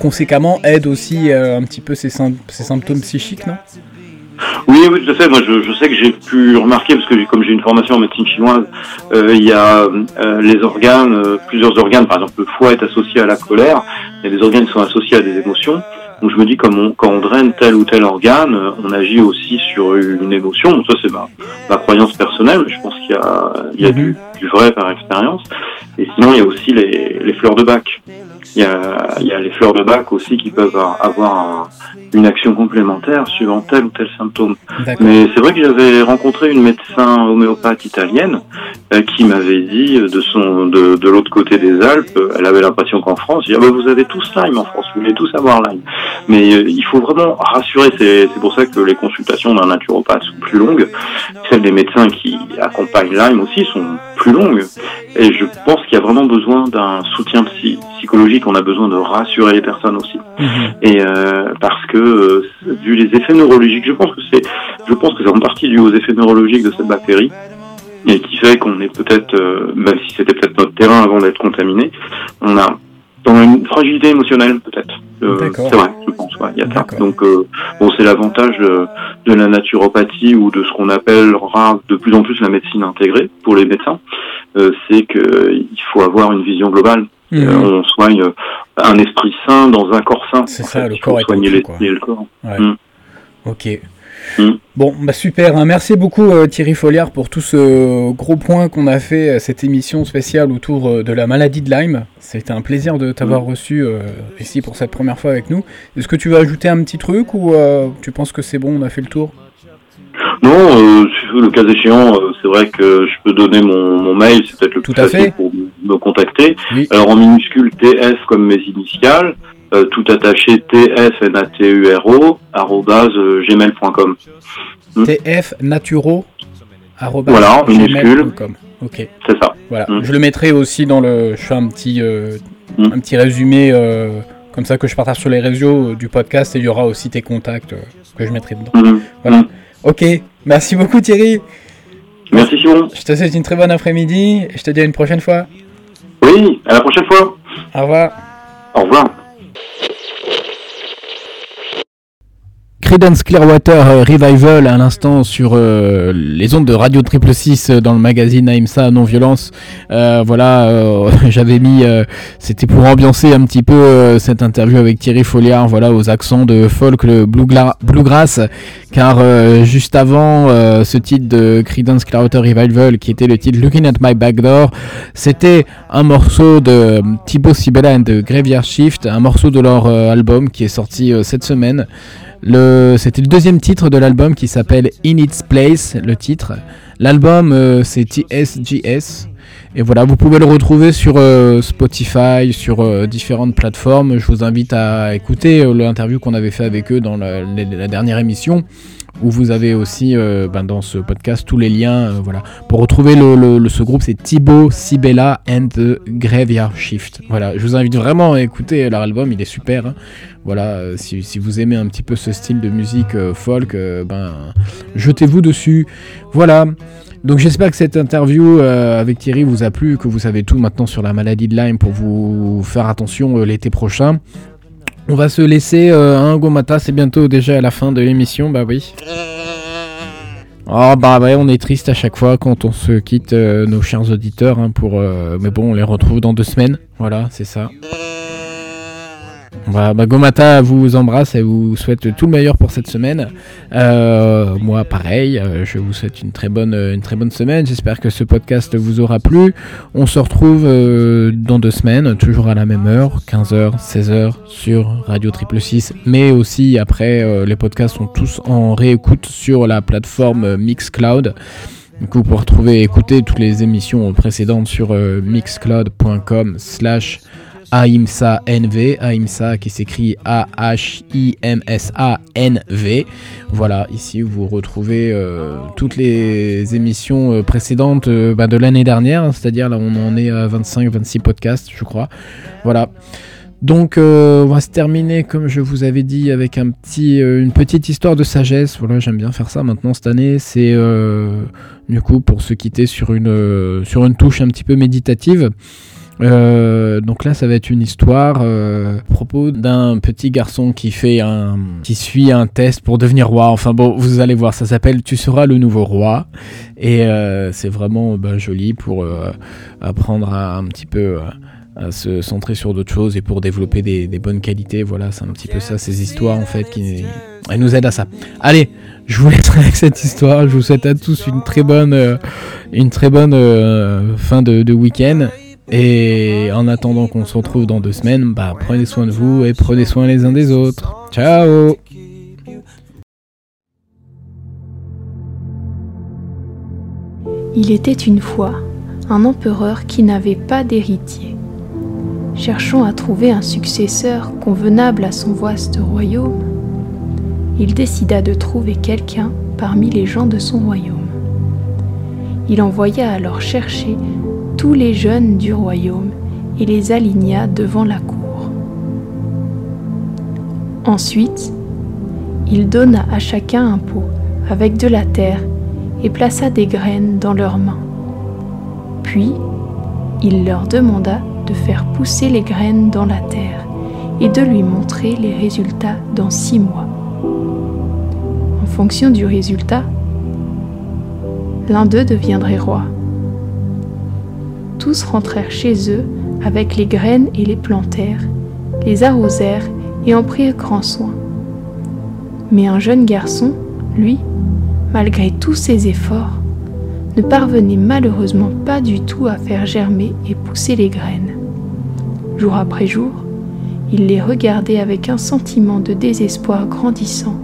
conséquemment aident aussi un petit peu ces, sym- ces symptômes psychiques, non? Oui, oui, tout à fait. Moi, je, je sais que j'ai pu remarquer, parce que comme j'ai une formation en médecine chinoise, euh, il y a euh, les organes, euh, plusieurs organes. Par exemple, le foie est associé à la colère. Il y a des organes qui sont associés à des émotions. Donc, je me dis, comme on, quand on draine tel ou tel organe, euh, on agit aussi sur une émotion. Donc, ça, c'est ma, ma croyance personnelle. Je pense qu'il y a, il y a Mhm. du, du vrai par expérience. Et sinon, il y a aussi les, les fleurs de bac. Il y, a, il y a les fleurs de bac aussi qui peuvent avoir un- une action complémentaire suivant tel ou tel symptôme. Mais c'est vrai que j'avais rencontré une médecin homéopathe italienne euh, qui m'avait dit euh, de son de, de l'autre côté des Alpes, euh, elle avait l'impression qu'en France, dit, ah bah, vous avez tous Lyme en France, vous voulez tous avoir Lyme. Mais euh, il faut vraiment rassurer, c'est pour ça que les consultations d'un naturopathe sont plus longues. Celles des médecins qui accompagnent Lyme aussi sont plus longues. Et je pense qu'il y a vraiment besoin d'un soutien psy- psychologique, on a besoin de rassurer les personnes aussi Mhm. et euh, parce que euh, vu les effets neurologiques, je pense que c'est, je pense que c'est en partie dû aux effets neurologiques de cette bactérie et qui fait qu'on est peut-être, euh, même si c'était peut-être notre terrain avant d'être contaminé, on a dans une fragilité émotionnelle peut-être. Euh, c'est vrai, je pense. Ouais, il y a ça. Donc euh, bon, c'est l'avantage de, de la naturopathie ou de ce qu'on appellera de plus en plus la médecine intégrée pour les médecins, c'est que il faut avoir une vision globale. Mhm. Euh, on soigne euh, un esprit sain dans un corps sain. C'est ça, fait. le corps est soigner tout, quoi. le corps. Ouais. Mm. Ok. Mm. Bon, bah super. hein. Merci beaucoup euh, Thierry Folliard pour tout ce gros point qu'on a fait à cette émission spéciale autour euh, de la maladie de Lyme. C'était un plaisir de t'avoir reçu euh, ici pour cette première fois avec nous. Est-ce que tu veux ajouter un petit truc ou euh, tu penses que c'est bon, on a fait le tour? Non, euh, le cas échéant, euh, c'est vrai que je peux donner mon, mon mail, c'est peut-être le Tout plus à facile fait. pour me contacter. Oui. Alors en minuscule TS comme mes initiales, euh, tout attaché tsnaturo arrobase, gmail.com. Mm. TF Naturo Voilà, en minuscule. Ok. C'est ça. Voilà. Mm. Je le mettrai aussi dans le. Je fais un petit, euh, Mm. un petit résumé euh, comme ça que je partage sur les réseaux du podcast et il y aura aussi tes contacts que je mettrai dedans. Voilà. Ok. Merci beaucoup Thierry. Merci Simon. Je te souhaite une très bonne après-midi et je te dis à une prochaine fois. Oui, à la prochaine fois. Au revoir. Au revoir. Credence Clearwater euh, Revival à l'instant sur euh, les ondes de Radio Triple 6 euh, dans le magazine AIMSA Non Violence. voilà, j'avais mis, c'était pour ambiancer un petit peu cette interview avec Thierry Folliard, voilà, aux accents de folk, le bluegrass, car juste avant ce titre de Credence Clearwater Revival, qui était le titre Looking at My Back Door, c'était un morceau de Thibaut Sibella de Graveyard Shift, un morceau de leur album qui est sorti cette semaine. C'était le deuxième titre de l'album qui s'appelle In Its Place, le titre. L'album euh, c'est TSGS. Et voilà, vous pouvez le retrouver sur euh, Spotify, sur euh, différentes plateformes. Je vous invite à écouter l'interview qu'on avait fait avec eux dans la dernière émission où vous avez aussi ben, dans ce podcast tous les liens. Voilà. Pour retrouver le, ce groupe, c'est Thibaut Sibella and the Graveyard Shift. Voilà, je vous invite vraiment à écouter leur album, il est super. Hein. Voilà, euh, si, vous aimez un petit peu ce style de musique folk, ben jetez-vous dessus. Voilà. Donc j'espère que cette interview avec Thierry vous a plu, que vous savez tout maintenant sur la maladie de Lyme pour vous faire attention l'été prochain. On va se laisser euh, un Gomata, c'est bientôt déjà à la fin de l'émission, bah oui. Oh bah ouais, on est triste à chaque fois quand on se quitte euh, nos chers auditeurs, hein, pour, euh, mais bon, on les retrouve dans deux semaines, voilà, c'est ça. Bah, bah, Gomata vous embrasse et vous souhaite tout le meilleur pour cette semaine. Euh, moi, pareil, euh, je vous souhaite une très bonne, une très bonne semaine. J'espère que ce podcast vous aura plu. On se retrouve euh, dans deux semaines, toujours à la même heure, 15h, 16h sur Radio Triple 6. Mais aussi après, les podcasts sont tous en réécoute sur la plateforme Mixcloud. Du coup, pouvez retrouver écouter toutes les émissions précédentes sur mixcloud.com slash AIMSA NV, AIMSA qui s'écrit A-H-I-M-S-A-N-V. Voilà, ici vous retrouvez euh, toutes les émissions euh, précédentes euh, bah, de l'année dernière, c'est-à-dire là on en est à 25-26 podcasts, je crois. Voilà. Donc on va se terminer comme je vous avais dit avec un petit, une petite histoire de sagesse. Voilà, j'aime bien faire ça maintenant cette année. C'est du coup pour se quitter sur une, sur une touche un petit peu méditative. Euh, donc là, ça va être une histoire euh, à propos d'un petit garçon qui fait un, qui suit un test pour devenir roi. Enfin bon, vous allez voir, ça s'appelle "Tu seras le nouveau roi" et euh, c'est vraiment bah, joli pour apprendre à, un petit peu à se centrer sur d'autres choses et pour développer des, bonnes qualités. Voilà, c'est un petit peu ça, ces histoires en fait qui elles nous aident à ça. Allez, je vous laisse avec cette histoire. Je vous souhaite à tous une très bonne, une très bonne fin de week-end et en attendant qu'on se retrouve dans deux semaines, bah, prenez soin de vous et prenez soin les uns des autres. Ciao Il était une fois un empereur qui n'avait pas d'héritier. Cherchant à trouver un successeur convenable à son vaste royaume, il décida de trouver quelqu'un parmi les gens de son royaume. Il envoya alors chercher les jeunes du royaume et les aligna devant la cour. Ensuite, il donna à chacun un pot avec de la terre et plaça des graines dans leurs mains. Puis, il leur demanda de faire pousser les graines dans la terre et de lui montrer les résultats dans six mois. En fonction du résultat, l'un d'eux deviendrait roi tous rentrèrent chez eux avec les graines et les plantèrent, les arrosèrent et en prirent grand soin. Mais un jeune garçon, lui, malgré tous ses efforts, ne parvenait malheureusement pas du tout à faire germer et pousser les graines. Jour après jour, il les regardait avec un sentiment de désespoir grandissant,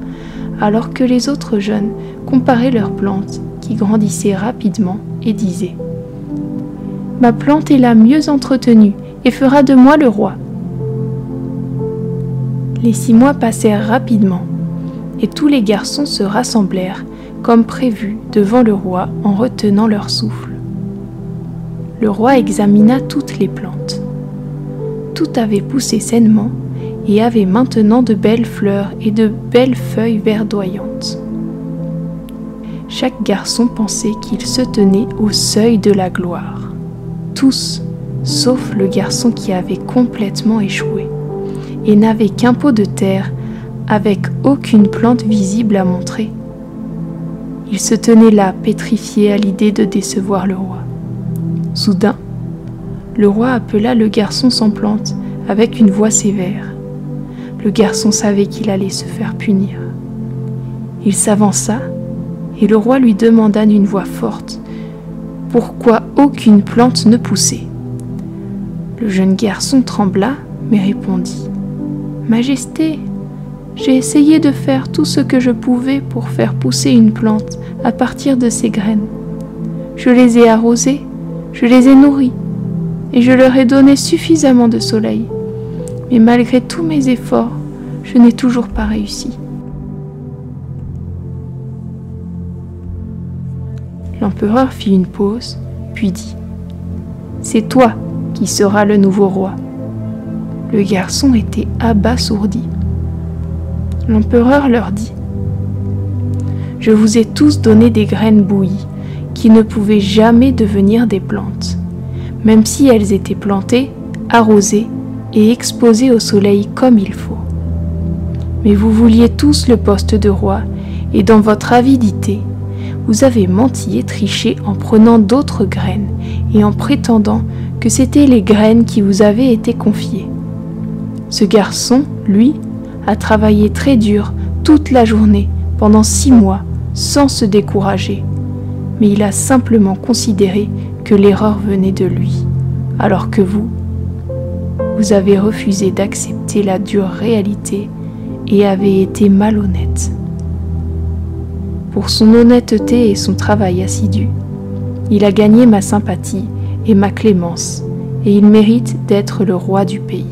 alors que les autres jeunes comparaient leurs plantes qui grandissaient rapidement et disaient Ma plante est la mieux entretenue et fera de moi le roi. Les six mois passèrent rapidement, et tous les garçons se rassemblèrent, comme prévu, devant le roi en retenant leur souffle. Le roi examina toutes les plantes. Tout avait poussé sainement et avait maintenant de belles fleurs et de belles feuilles verdoyantes. Chaque garçon pensait qu'il se tenait au seuil de la gloire tous, sauf le garçon qui avait complètement échoué. et n'avait qu'un pot de terre avec aucune plante visible à montrer. Il se tenait là, pétrifié à l'idée de décevoir le roi. Soudain, le roi appela le garçon sans plante avec une voix sévère. Le garçon savait qu'il allait se faire punir. Il s'avança et le roi lui demanda d'une voix forte pourquoi aucune plante ne poussait. Le jeune garçon trembla, mais répondit Majesté, j'ai essayé de faire tout ce que je pouvais pour faire pousser une plante à partir de ses graines. Je les ai arrosées, je les ai nourries, et je leur ai donné suffisamment de soleil. Mais malgré tous mes efforts, je n'ai toujours pas réussi. L'empereur fit une pause, puis dit C'est toi qui seras le nouveau roi. Le garçon était abasourdi. L'empereur leur dit Je vous ai tous donné des graines bouillies qui ne pouvaient jamais devenir des plantes, même si elles étaient plantées, arrosées et exposées au soleil comme il faut. Mais vous vouliez tous le poste de roi, et dans votre avidité, vous avez menti et triché en prenant d'autres graines et en prétendant que c'étaient les graines qui vous avaient été confiées. Ce garçon, lui, a travaillé très dur toute la journée pendant six mois sans se décourager, mais il a simplement considéré que l'erreur venait de lui, alors que vous, vous avez refusé d'accepter la dure réalité et avez été malhonnête. Pour son honnêteté et son travail assidu, il a gagné ma sympathie et ma clémence, et il mérite d'être le roi du pays.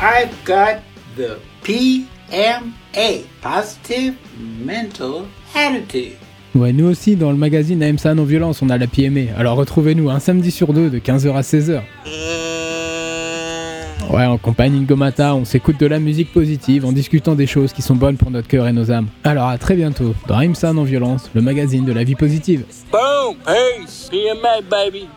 I've got the PMA. Ouais, nous aussi, dans le magazine AMSA Non-Violence, on a la PMA. Alors retrouvez-nous un samedi sur deux de 15h à 16h. Ouais, en compagnie de Gomata, on s'écoute de la musique positive en discutant des choses qui sont bonnes pour notre cœur et nos âmes. Alors à très bientôt dans AMSA Non-Violence, le magazine de la vie positive. Boom! Peace! PMA, baby!